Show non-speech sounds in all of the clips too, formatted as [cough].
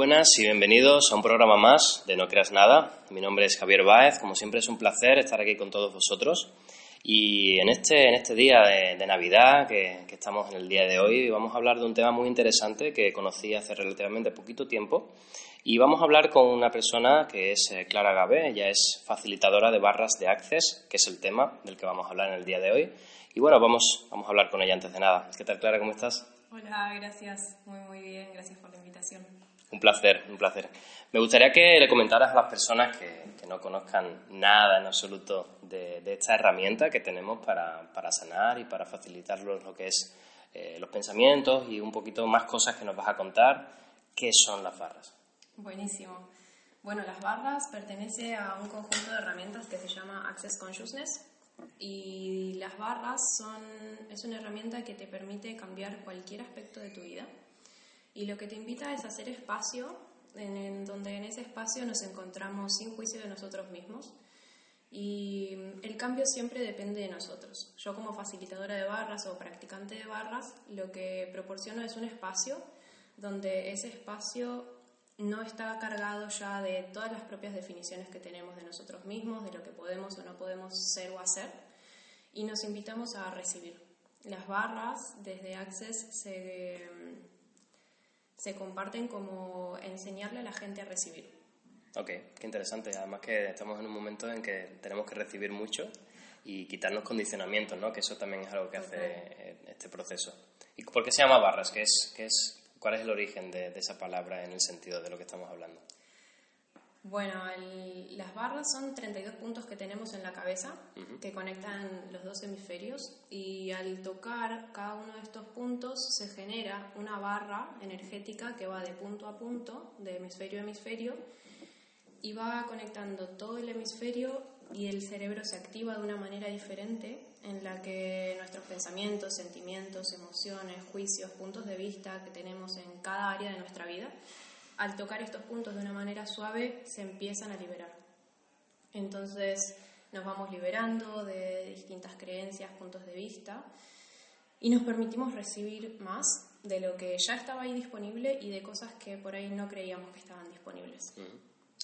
buenas y bienvenidos a un programa más de No Creas Nada. Mi nombre es Javier Báez, como siempre es un placer estar aquí con todos vosotros. Y en este, en este día de, Navidad, que, estamos en el día de hoy, vamos a hablar de un tema muy interesante que conocí hace relativamente poquito tiempo. Y vamos a hablar con una persona que es eh, Clara Gabe, ella es facilitadora de barras de Access, que es el tema del que vamos a hablar en el día de hoy. Y bueno, vamos, vamos a hablar con ella antes de nada. ¿Qué tal, Clara? ¿Cómo estás? Hola, gracias. Muy, muy bien. Gracias por la invitación. Un placer, un placer. Me gustaría que le comentaras a las personas que, no conozcan nada en absoluto de, esta herramienta que tenemos para, para, sanar y para facilitarlos lo que es eh, los pensamientos y un poquito más cosas que nos vas a contar. ¿Qué son las barras? Buenísimo. Bueno, las barras pertenecen a un conjunto de herramientas que se llama Access Consciousness y las barras son, es una herramienta que te permite cambiar cualquier aspecto de tu vida y lo que te invita es hacer espacio, en, donde en ese espacio nos encontramos sin juicio de nosotros mismos. Y el cambio siempre depende de nosotros. Yo como facilitadora de barras o practicante de barras, lo que proporciono es un espacio donde ese espacio no está cargado ya de todas las propias definiciones que tenemos de nosotros mismos, de lo que podemos o no podemos ser o hacer, y nos invitamos a recibir. Las barras desde Access se se comparten como enseñarle a la gente a recibir. Ok, qué interesante. Además que estamos en un momento en que tenemos que recibir mucho y quitarnos condicionamientos, ¿no? Que eso también es algo que hace este proceso. ¿Y por qué se llama barras? ¿Qué es, qué es, ¿Cuál es el origen de, de esa palabra en el sentido de lo que estamos hablando? Bueno, las barras son 32 puntos que tenemos en la cabeza que conectan los dos hemisferios y al tocar cada uno de estos puntos se genera una barra energética que va de punto a punto, de hemisferio a hemisferio y va conectando todo el hemisferio y el cerebro se activa de una manera diferente en la que nuestros pensamientos, sentimientos, emociones, juicios, puntos de vista que tenemos en cada área de nuestra vida al tocar estos puntos de una manera suave, se empiezan a liberar. Entonces nos vamos liberando de distintas creencias, puntos de vista, y nos permitimos recibir más de lo que ya estaba ahí disponible y de cosas que por ahí no creíamos que estaban disponibles.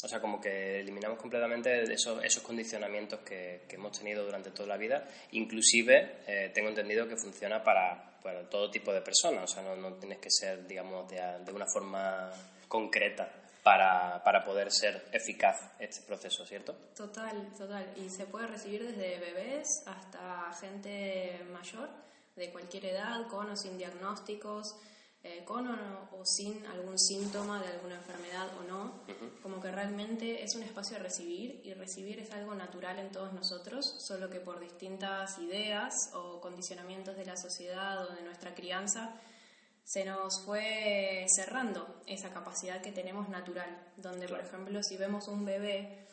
O sea, como que eliminamos completamente esos, condicionamientos que, hemos tenido durante toda la vida. Inclusive, eh, tengo entendido que funciona para, todo tipo de personas. O sea, no, tienes que ser, digamos, de una forma concreta para, para, poder ser eficaz este proceso, ¿cierto? Total, total. Y se puede recibir desde bebés hasta gente mayor, de cualquier edad, con o sin diagnósticos, eh, con o, sin algún síntoma de alguna enfermedad o no. Como que realmente es un espacio de recibir y recibir es algo natural en todos nosotros, solo que por distintas ideas o condicionamientos de la sociedad o de nuestra crianza se nos fue cerrando esa capacidad que tenemos natural, donde por ejemplo si vemos un bebé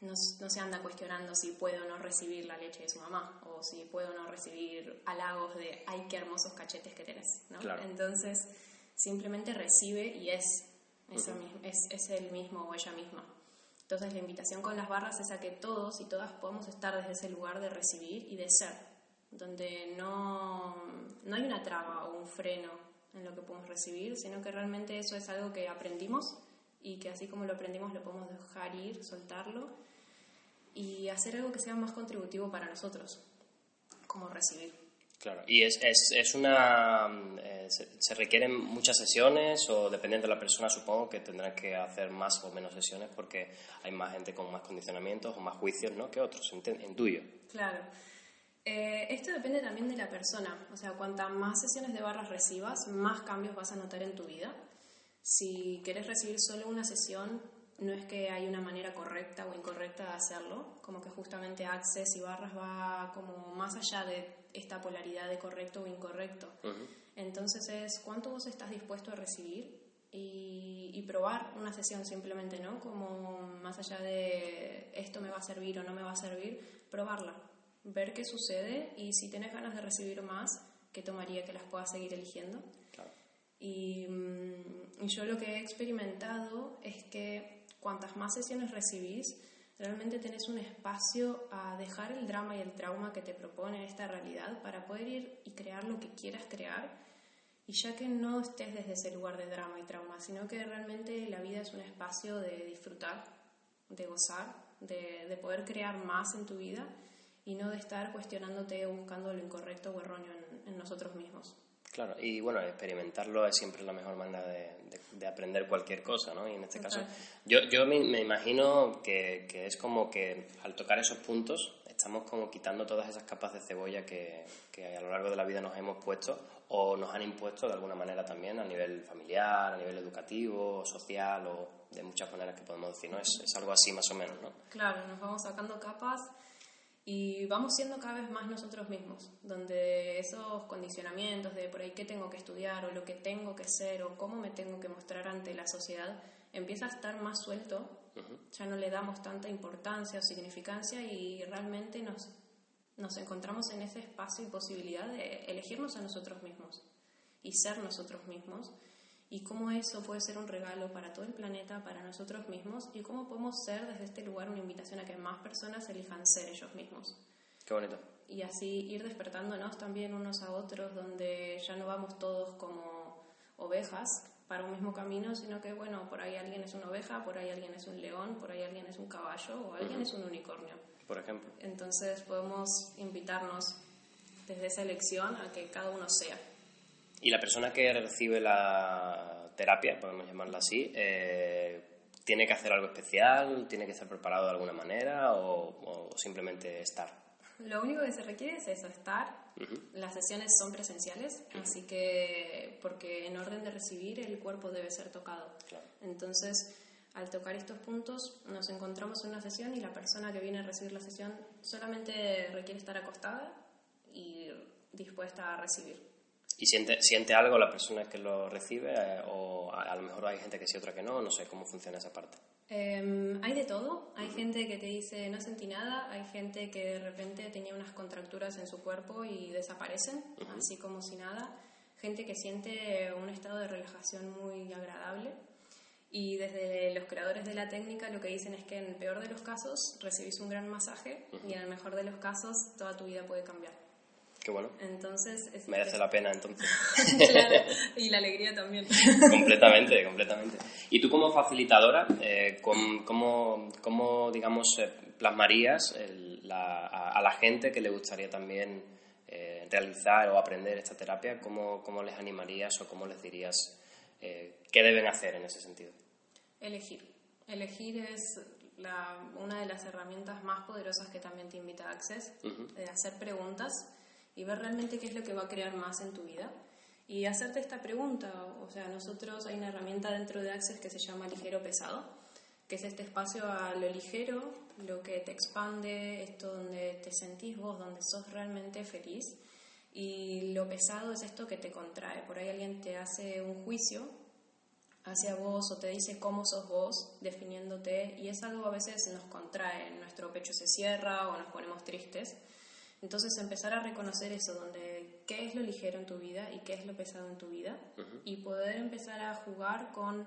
no, se anda cuestionando si puede o no recibir la leche de su mamá o si puede o no recibir halagos de ay qué hermosos cachetes que tenés, ¿no? Entonces simplemente recibe y es, eso es, es el mismo o ella misma. Entonces la invitación con las barras es a que todos y todas podamos estar desde ese lugar de recibir y de ser, donde no, no hay una traba o un freno en lo que podemos recibir, sino que realmente eso es algo que aprendimos y que así como lo aprendimos lo podemos dejar ir, soltarlo y hacer algo que sea más contributivo para nosotros, como recibir. Claro, y es, es, es una. Eh, se, requieren muchas sesiones o dependiendo de la persona, supongo que tendrán que hacer más o menos sesiones porque hay más gente con más condicionamientos o más juicios ¿no? que otros, en tuyo. Claro. Eh, esto depende también de la persona, o sea, cuantas más sesiones de barras recibas, más cambios vas a notar en tu vida. Si quieres recibir solo una sesión, no es que hay una manera correcta o incorrecta de hacerlo, como que justamente Access y barras va como más allá de esta polaridad de correcto o incorrecto. Entonces es cuánto vos estás dispuesto a recibir y, y, probar una sesión simplemente, ¿no? Como más allá de esto me va a servir o no me va a servir, probarla ver qué sucede y si tienes ganas de recibir más, ¿qué tomaría que las puedas seguir eligiendo? Y, mm, y, yo lo que he experimentado es que cuantas más sesiones recibís, realmente tenés un espacio a dejar el drama y el trauma que te propone esta realidad para poder ir y crear lo que quieras crear y ya que no estés desde ese lugar de drama y trauma, sino que realmente la vida es un espacio de disfrutar, de gozar, de, poder crear más en tu vida y no de estar cuestionándote o buscando lo incorrecto o erróneo en, nosotros mismos. Claro, y bueno, experimentarlo es siempre la mejor manera de, aprender cualquier cosa, ¿no? Y en este caso, yo, yo me, imagino que, que, es como que al tocar esos puntos estamos como quitando todas esas capas de cebolla que, que, a lo largo de la vida nos hemos puesto o nos han impuesto de alguna manera también a nivel familiar, a nivel educativo, social o de muchas maneras que podemos decir, ¿no? Es, es algo así más o menos, ¿no? Claro, nos vamos sacando capas y vamos siendo cada vez más nosotros mismos, donde esos condicionamientos de por ahí qué tengo que estudiar o lo que tengo que ser o cómo me tengo que mostrar ante la sociedad empieza a estar más suelto. Ya no le damos tanta importancia o significancia y realmente nos, nos encontramos en ese espacio y posibilidad de elegirnos a nosotros mismos y ser nosotros mismos y cómo eso puede ser un regalo para todo el planeta, para nosotros mismos y cómo podemos ser desde este lugar una invitación a que más personas elijan ser ellos mismos. Qué bonito. Y así ir despertándonos también unos a otros donde ya no vamos todos como ovejas, para un mismo camino, sino que, bueno, por ahí alguien es una oveja, por ahí alguien es un león, por ahí alguien es un caballo o alguien es un unicornio. Por ejemplo. Entonces podemos invitarnos desde esa elección a que cada uno sea. Y la persona que recibe la terapia, podemos llamarla así, eh, ¿tiene que hacer algo especial? ¿Tiene que estar preparado de alguna manera o, o simplemente estar? Lo único que se requiere es eso, estar. Las sesiones son presenciales, así que, porque en orden de recibir, el cuerpo debe ser tocado. Entonces, al tocar estos puntos, nos encontramos en una sesión y la persona que viene a recibir la sesión solamente requiere estar acostada y dispuesta a recibir. ¿Y siente, siente algo la persona que lo recibe? Eh, ¿O a, a, lo mejor hay gente que sí, otra que no? No sé cómo funciona esa parte. Em, hay de todo. Hay gente que te dice no sentí nada, hay gente que de repente tenía unas contracturas en su cuerpo y desaparecen, así como si nada. Gente que siente un estado de relajación muy agradable. Y desde los creadores de la técnica lo que dicen es que en el peor de los casos recibís un gran masaje y en el mejor de los casos toda tu vida puede cambiar. Qué bueno. Entonces... Merece la pena entonces. [laughs] claro, y la alegría también. [laughs] completamente, completamente. Y tú como facilitadora, eh, ¿cómo, cómo, digamos, eh, plasmarías a, la gente que le gustaría también eh, realizar o aprender esta terapia? ¿Cómo, ¿Cómo, les animarías o cómo les dirías qué deben hacer en ese sentido? Elegir. Elegir es la, una de las herramientas más poderosas que también te invita a Access, de hacer preguntas y ver realmente qué es lo que va a crear más en tu vida. Y hacerte esta pregunta, o sea, nosotros hay una herramienta dentro de Access que se llama ligero pesado, que es este espacio a lo ligero, lo que te expande, esto donde te sentís vos, donde sos realmente feliz. Y lo pesado es esto que te contrae. Por ahí alguien te hace un juicio hacia vos o te dice cómo sos vos, definiéndote, y es algo a veces nos contrae, nuestro pecho se cierra o nos ponemos tristes. Entonces empezar a reconocer eso, donde qué es lo ligero en tu vida y qué es lo pesado en tu vida, y poder empezar a jugar con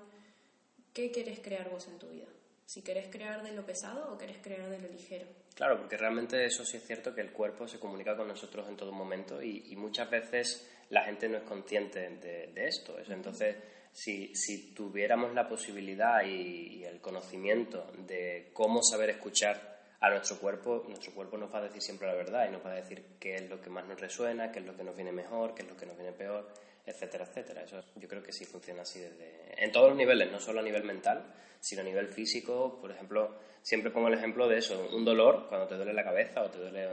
qué quieres crear vos en tu vida. Si querés crear de lo pesado o querés crear de lo ligero. Claro, porque realmente eso sí es cierto que el cuerpo se comunica con nosotros en todo momento y, muchas veces la gente no es consciente de, esto. Entonces, si, si, tuviéramos la posibilidad y el conocimiento de cómo saber escuchar a nuestro cuerpo, nuestro cuerpo nos va a decir siempre la verdad y nos va a decir qué es lo que más nos resuena, qué es lo que nos viene mejor, qué es lo que nos viene peor, etcétera, etcétera. Eso yo creo que sí funciona así desde en todos los niveles, no solo a nivel mental, sino a nivel físico. Por ejemplo, siempre pongo el ejemplo de eso, un dolor cuando te duele la cabeza o te duele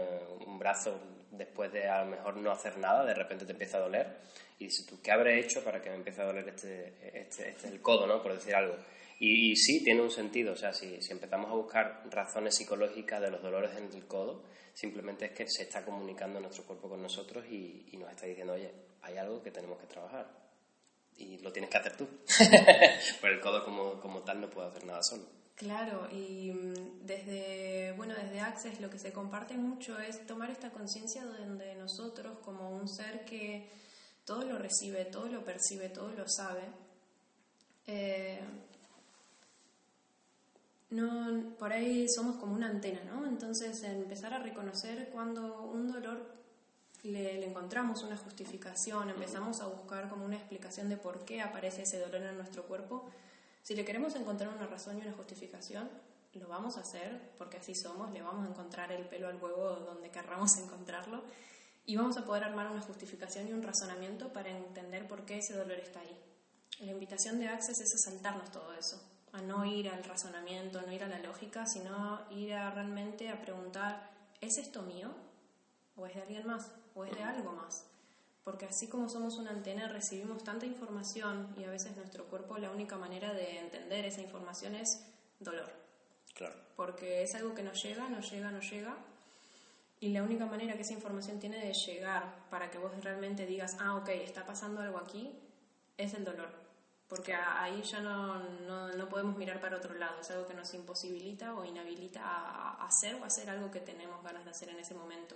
un brazo después de a lo mejor no hacer nada, de repente te empieza a doler y dices tú, ¿qué habré hecho para que me empiece a doler este, este, este el codo, ¿no? Por decir algo y, sí, tiene un sentido. O sea, si, si, empezamos a buscar razones psicológicas de los dolores en el codo, simplemente es que se está comunicando nuestro cuerpo con nosotros y, nos está diciendo, oye, hay algo que tenemos que trabajar. Y lo tienes que hacer tú. [laughs] Pero el codo como, como tal no puede hacer nada solo. Claro, y mm, desde, bueno, desde Access lo que se comparte mucho es tomar esta conciencia donde nosotros, como un ser que todo lo recibe, todo lo percibe, todo lo sabe, eh, no, por ahí somos como una antena, ¿no? Entonces empezar a reconocer cuando un dolor le, encontramos una justificación, empezamos a buscar como una explicación de por qué aparece ese dolor en nuestro cuerpo, si le queremos encontrar una razón y una justificación, lo vamos a hacer, porque así somos, le vamos a encontrar el pelo al huevo donde querramos [laughs] encontrarlo y vamos a poder armar una justificación y un razonamiento para entender por qué ese dolor está ahí. La invitación de Access es a saltarnos todo eso, no ir al razonamiento, no ir a la lógica, sino ir a realmente a preguntar, ¿es esto mío? ¿O es de alguien más? ¿O es de algo más? Porque así como somos una antena, recibimos tanta información y a veces nuestro cuerpo la única manera de entender esa información es dolor. Claro. Porque es algo que nos llega, nos llega, nos llega. Y la única manera que esa información tiene de llegar para que vos realmente digas, ah, ok, está pasando algo aquí, es el dolor porque ahí ya no, no, no, podemos mirar para otro lado, es algo que nos imposibilita o inhabilita a, hacer o hacer algo que tenemos ganas de hacer en ese momento.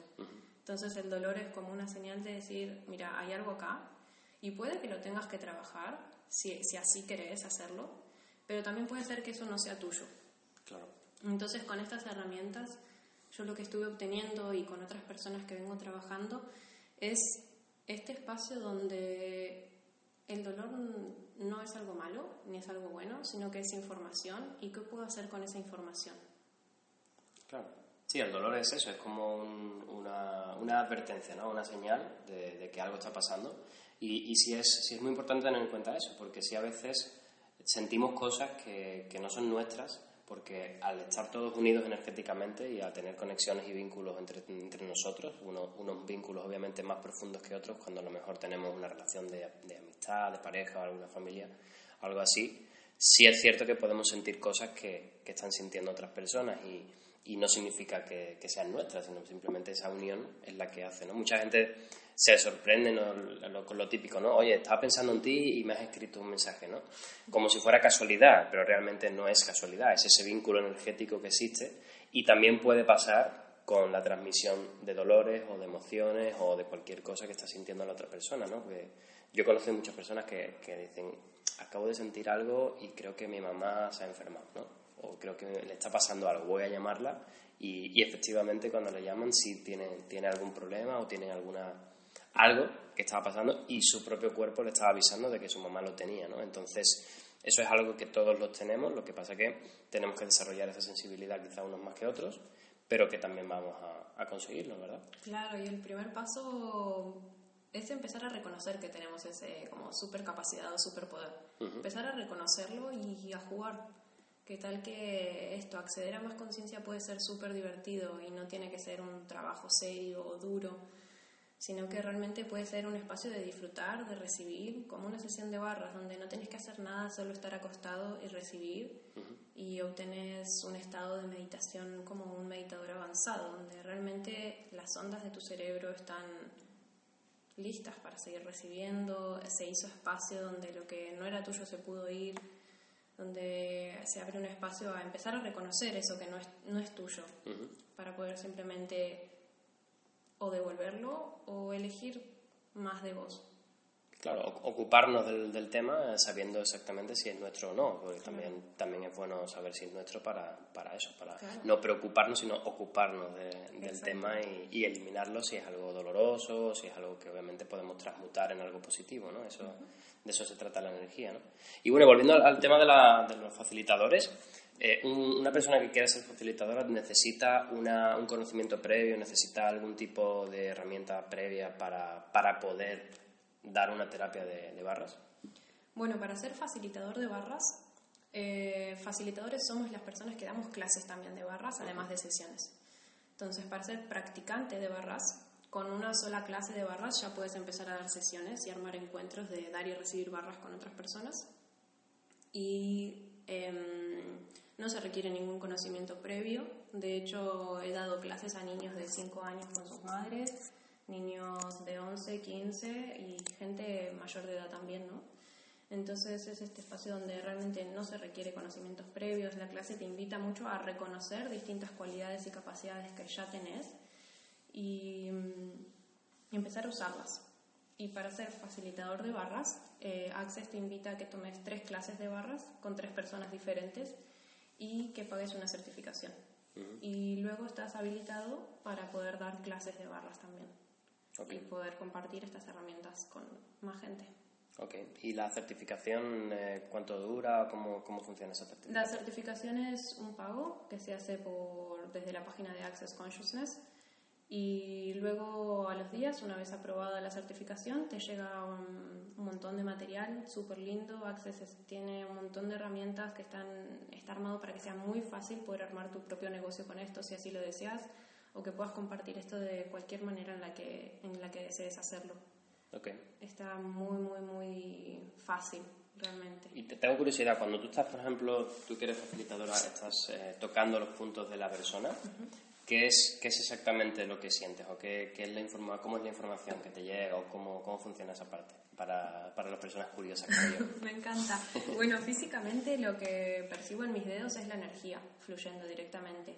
Entonces el dolor es como una señal de decir, mira, hay algo acá y puede que lo tengas que trabajar, si, si así querés hacerlo, pero también puede ser que eso no sea tuyo. Claro. Entonces con estas herramientas, yo lo que estuve obteniendo y con otras personas que vengo trabajando es este espacio donde el dolor no es algo malo ni es algo bueno, sino que es información y qué puedo hacer con esa información. Claro. Sí, el dolor es eso, es como una, una, advertencia, ¿no? una señal de, que algo está pasando. Y, y sí, es, sí es muy importante tener en cuenta eso, porque si a veces sentimos cosas que, que no son nuestras porque al estar todos unidos energéticamente y al tener conexiones y vínculos entre, entre nosotros, unos vínculos obviamente más profundos que otros, cuando a lo mejor tenemos una relación de, de amistad, de pareja o alguna familia, algo así, sí es cierto que podemos sentir cosas que, que están sintiendo otras personas y, y no significa que, que, sean nuestras, sino simplemente esa unión es la que hace. ¿no? Mucha gente se sorprende con lo típico, ¿no? Oye, estaba pensando en ti y me has escrito un mensaje, ¿no? Como si fuera casualidad, pero realmente no es casualidad, es ese vínculo energético que existe y también puede pasar con la transmisión de dolores o de emociones o de cualquier cosa que está sintiendo la otra persona, ¿no? yo conozco muchas personas que, que dicen, acabo de sentir algo y creo que mi mamá se ha enfermado, ¿no? O creo que le está pasando algo, voy a llamarla y, y efectivamente cuando le llaman si tiene, tiene algún problema o tiene alguna algo que estaba pasando y su propio cuerpo le estaba avisando de que su mamá lo tenía, ¿no? Entonces, eso es algo que todos los tenemos, lo que pasa que tenemos que desarrollar esa sensibilidad quizá unos más que otros, pero que también vamos a, conseguirlo, ¿verdad? Claro, y el primer paso es empezar a reconocer que tenemos ese como super capacidad o super poder. Empezar a reconocerlo y a jugar. ¿Qué tal que esto, acceder a más conciencia puede ser súper divertido y no tiene que ser un trabajo serio o duro? sino que realmente puede ser un espacio de disfrutar, de recibir, como una sesión de barras, donde no tenés que hacer nada, solo estar acostado y recibir, y obtenés un estado de meditación como un meditador avanzado, donde realmente las ondas de tu cerebro están listas para seguir recibiendo, se hizo espacio donde lo que no era tuyo se pudo ir, se abre un espacio a empezar a reconocer eso que no es, no es tuyo, para poder simplemente o devolverlo o elegir más de vos. Claro, ocuparnos del, del, tema sabiendo exactamente si es nuestro o no, porque también, también es bueno saber si es nuestro para, para eso, para no preocuparnos, sino ocuparnos del tema y, y, eliminarlo si es algo doloroso, si es algo que obviamente podemos transmutar en algo positivo, ¿no? Eso, De eso se trata la energía, ¿no? Y bueno, volviendo al, tema de, la, de los facilitadores, eh, una persona que quiera ser facilitadora necesita un conocimiento previo, necesita algún tipo de herramienta previa para, para poder dar una terapia de, barras. Bueno, para ser facilitador de barras, eh, facilitadores somos las personas que damos clases también de barras, además de sesiones. Entonces, para ser practicante de barras, con una sola clase de barras ya puedes empezar a dar sesiones y armar encuentros de dar y recibir barras con otras personas. Y em, no se requiere ningún conocimiento previo. De hecho, he dado clases a niños de 5 años con sus madres, niños de 11, 15 y gente mayor de edad también, ¿no? Entonces es este espacio donde realmente no se requiere conocimientos previos. La clase te invita mucho a reconocer distintas cualidades y capacidades que ya tenés y, mm, empezar a usarlas. Y para ser facilitador de barras, eh, Access te invita a que tomes tres clases de barras con tres personas diferentes y que pagues una certificación. Y luego estás habilitado para poder dar clases de barras también. Y poder compartir estas herramientas con más gente. Ok, ¿y la certificación eh, cuánto dura? ¿Cómo, ¿Cómo funciona esa certificación? La certificación es un pago que se hace por, desde la página de Access Consciousness y luego a los días, una vez aprobada la certificación, te llega un, montón de material súper lindo. Access tiene un montón de herramientas que están está armado para que sea muy fácil poder armar tu propio negocio con esto si así lo deseas o que puedas compartir esto de cualquier manera en la que, en la que desees hacerlo. Okay. Está muy, muy, muy fácil realmente. Y te tengo curiosidad, cuando tú estás, por ejemplo, tú que eres facilitadora, estás eh, tocando los puntos de la persona, ¿Qué es, ¿Qué es exactamente lo que sientes? ¿O qué, qué es la informa cómo es la información que te llega? ¿O cómo, cómo funciona esa parte? Para, para las personas curiosas yo. [laughs] Me encanta. Bueno, físicamente lo que percibo en mis dedos es la energía fluyendo directamente.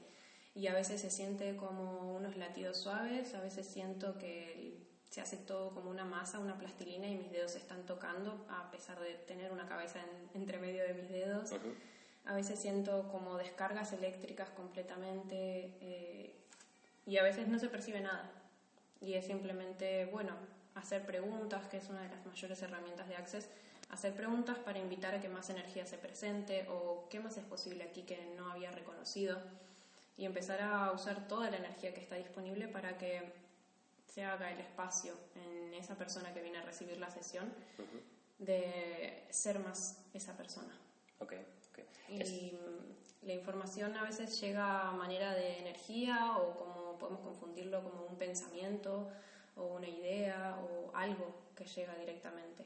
Y a veces se siente como unos latidos suaves, a veces siento que se hace todo como una masa, una plastilina y mis dedos se están tocando a pesar de tener una cabeza entre medio de mis dedos. A veces siento como descargas eléctricas completamente eh, y a veces no se percibe nada. Y es simplemente, bueno, hacer preguntas, que es una de las mayores herramientas de Access, hacer preguntas para invitar a que más energía se presente o qué más es posible aquí que no había reconocido y empezar a usar toda la energía que está disponible para que se haga el espacio en esa persona que viene a recibir la sesión de ser más esa persona. Okay. Y la información a veces llega a manera de energía o como podemos confundirlo como un pensamiento o una idea o algo que llega directamente.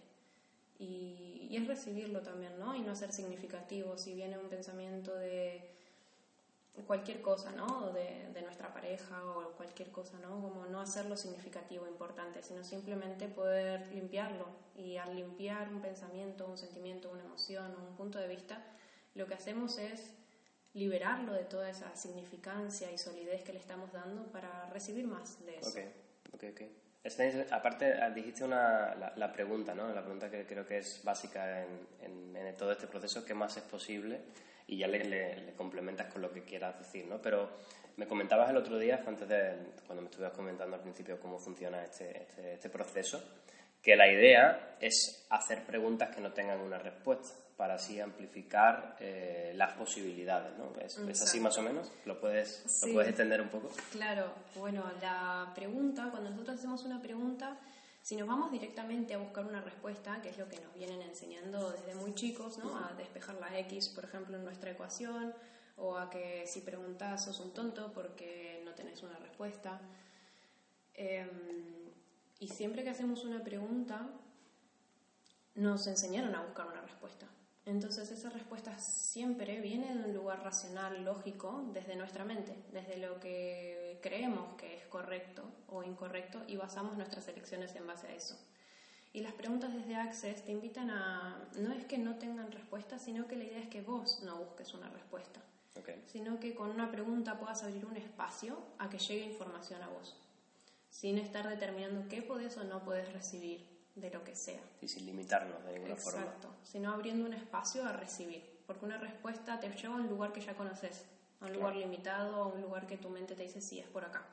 Y, y, es recibirlo también, ¿no? Y no ser significativo. Si viene un pensamiento de cualquier cosa, ¿no? De, de, nuestra pareja o cualquier cosa, ¿no? Como no hacerlo significativo, importante, sino simplemente poder limpiarlo. Y al limpiar un pensamiento, un sentimiento, una emoción o un punto de vista, lo que hacemos es liberarlo de toda esa significancia y solidez que le estamos dando para recibir más de eso. Ok, ok, ok. Este, aparte, ah, dijiste una, la, pregunta, ¿no? La pregunta que creo que es básica en, en, todo este proceso, ¿qué más es posible? Y ya le, le, complementas con lo que quieras decir, ¿no? Pero me comentabas el otro día, antes de cuando me estuvieras comentando al principio cómo funciona este, este, este proceso, que la idea es hacer preguntas que no tengan una respuesta para así amplificar eh, las posibilidades, ¿no? ¿Es, así más o menos? ¿Lo puedes, ¿Lo puedes extender un poco? Claro, bueno, la pregunta, cuando nosotros hacemos una pregunta, si nos vamos directamente a buscar una respuesta, que es lo que nos vienen enseñando desde muy chicos, ¿no? A despejar la X, por ejemplo, en nuestra ecuación, o a que si preguntas sos un tonto porque no tenés una respuesta. Em, y siempre que hacemos una pregunta, nos enseñaron a buscar una respuesta. Entonces esa respuesta siempre viene de un lugar racional, lógico, desde nuestra mente, desde lo que creemos que es correcto o incorrecto y basamos nuestras elecciones en base a eso. Y las preguntas desde Access te invitan a, no es que no tengan respuesta, sino que la idea es que vos no busques una respuesta, sino que con una pregunta puedas abrir un espacio a que llegue información a vos, sin estar determinando qué podés o no podés recibir de lo que sea. Y sin limitarnos de ninguna forma. Exacto, sino abriendo un espacio a recibir, porque una respuesta te lleva a un lugar que ya conoces, a un lugar limitado, a un lugar que tu mente te dice sí, es por acá.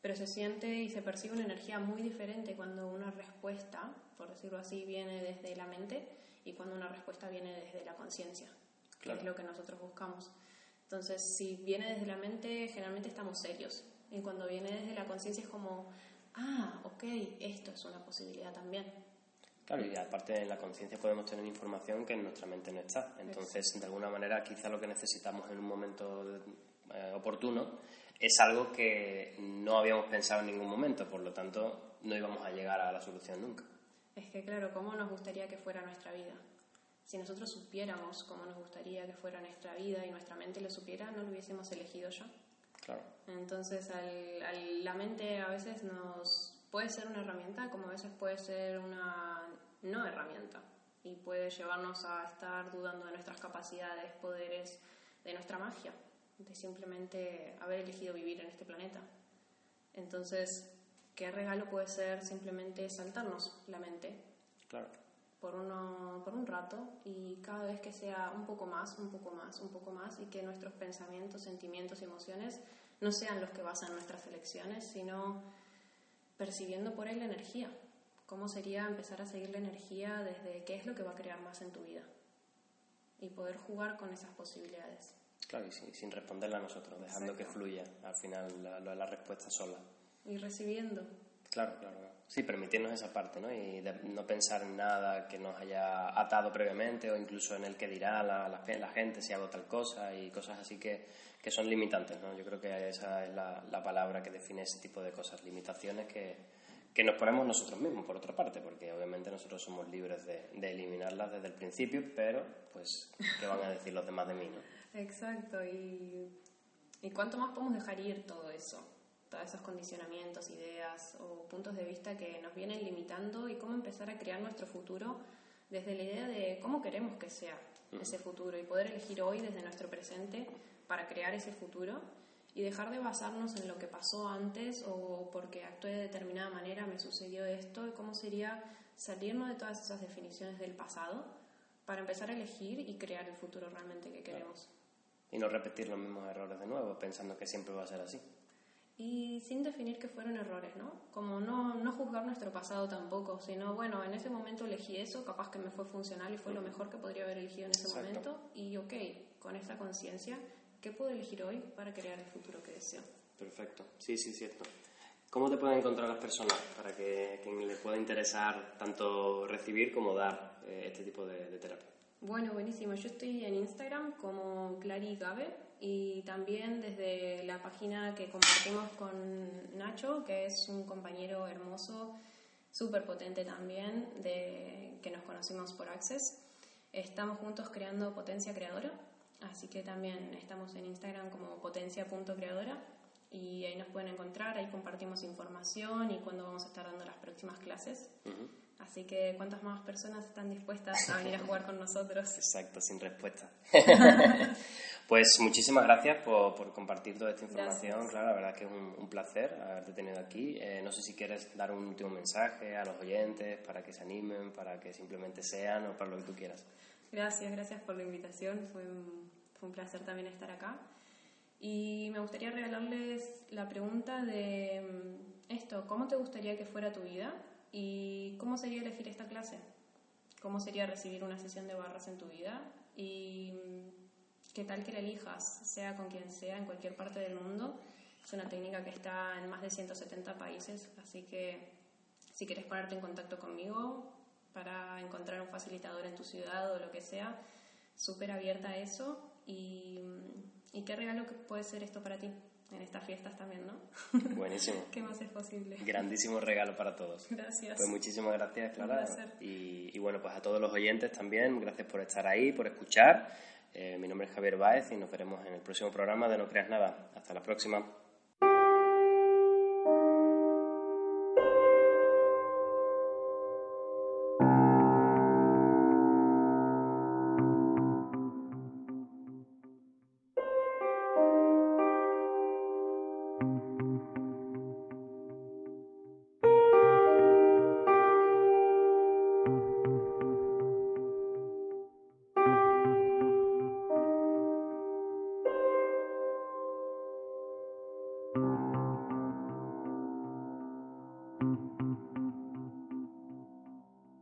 Pero se siente y se percibe una energía muy diferente cuando una respuesta, por decirlo así, viene desde la mente y cuando una respuesta viene desde la conciencia, que es lo que nosotros buscamos. Entonces, si viene desde la mente, generalmente estamos serios. Y cuando viene desde la conciencia es como, ah, ok, esto es una posibilidad también. Claro, y aparte en la conciencia podemos tener información que en nuestra mente no está. Entonces, de alguna manera, quizá lo que necesitamos en un momento eh, oportuno es algo que no habíamos pensado en ningún momento, por lo tanto, no íbamos a llegar a la solución nunca. Es que, claro, ¿cómo nos gustaría que fuera nuestra vida? Si nosotros supiéramos cómo nos gustaría que fuera nuestra vida y nuestra mente lo supiera, no lo hubiésemos elegido ya. Entonces, al, la mente a veces nos puede ser una herramienta, como a veces puede ser una no herramienta y puede llevarnos a estar dudando de nuestras capacidades, poderes, de nuestra magia, de simplemente haber elegido vivir en este planeta. Entonces, ¿qué regalo puede ser simplemente saltarnos la mente? Claro. Por, uno, por un rato y cada vez que sea un poco más, un poco más, un poco más y que nuestros pensamientos, sentimientos y emociones no sean los que basan nuestras elecciones, sino percibiendo por él la energía. ¿Cómo sería empezar a seguir la energía desde qué es lo que va a crear más en tu vida? Y poder jugar con esas posibilidades. Claro, y sin, responderla a nosotros, dejando que fluya al final la, la, respuesta sola. Y recibiendo. Claro, claro. Sí, permitirnos esa parte, ¿no? Y no pensar en nada que nos haya atado previamente o incluso en el que dirá la, la, gente si hago tal cosa y cosas así que, que, son limitantes, ¿no? Yo creo que esa es la, la palabra que define ese tipo de cosas, limitaciones que, que nos ponemos nosotros mismos, por otra parte, porque obviamente nosotros somos libres de, de eliminarlas desde el principio, pero pues, ¿qué van a decir los demás de mí, no? [laughs] Exacto, y cuánto más podemos dejar ir todo eso, todos esos condicionamientos, ideas o puntos de vista que nos vienen limitando y cómo empezar a crear nuestro futuro desde la idea de cómo queremos que sea ese futuro y poder elegir hoy desde nuestro presente para crear ese futuro y dejar de basarnos en lo que pasó antes o porque actué de determinada manera me sucedió esto y cómo sería salirnos de todas esas definiciones del pasado para empezar a elegir y crear el futuro realmente que queremos. Y no repetir los mismos errores de nuevo, pensando que siempre va a ser así. Y sin definir que fueron errores, ¿no? Como no, no juzgar nuestro pasado tampoco, sino, bueno, en ese momento elegí eso, capaz que me fue funcional y fue lo mejor que podría haber elegido en ese momento, y ok, con esa conciencia, ¿qué puedo elegir hoy para crear el futuro que deseo? Perfecto, sí, sí, cierto. ¿Cómo te pueden encontrar las personas para que quien le pueda interesar tanto recibir como dar eh, este tipo de, de terapia? Bueno, buenísimo. Yo estoy en Instagram como Clary Gabe y también desde la página que compartimos con Nacho, que es un compañero hermoso, súper potente también, de, que nos conocimos por Access. Estamos juntos creando Potencia Creadora, así que también estamos en Instagram como potencia.creadora y ahí nos pueden encontrar, ahí compartimos información y cuándo vamos a estar dando las próximas clases. Así que, ¿cuántas más personas están dispuestas a venir a [laughs] jugar con nosotros? Exacto, sin respuesta. [laughs] pues muchísimas gracias por, por, compartir toda esta información. Claro, la verdad que es un, placer haberte tenido aquí. Eh, no sé si quieres dar un último mensaje a los oyentes para que se animen, para que simplemente sean o para lo que tú quieras. Gracias, gracias por la invitación. Fue un, fue un placer también estar acá. Y me gustaría regalarles la pregunta de mm, esto, ¿cómo te gustaría que fuera tu vida? ¿Y cómo sería elegir esta clase? ¿Cómo sería recibir una sesión de barras en tu vida? ¿Y qué tal que la elijas, sea con quien sea, en cualquier parte del mundo? Es una técnica que está en más de 170 países, así que si quieres ponerte en contacto conmigo para encontrar un facilitador en tu ciudad o lo que sea, súper abierta a eso. ¿Y, ¿Y qué regalo puede ser esto para ti? En estas fiestas también, ¿no? Buenísimo. [laughs] ¿Qué más es posible? Grandísimo regalo para todos. Gracias. Pues muchísimas gracias, Clara. Y, y, bueno, pues a todos los oyentes también, gracias por estar ahí, por escuchar. Eh, mi nombre es Javier Báez y nos veremos en el próximo programa de No Creas Nada. Hasta la próxima.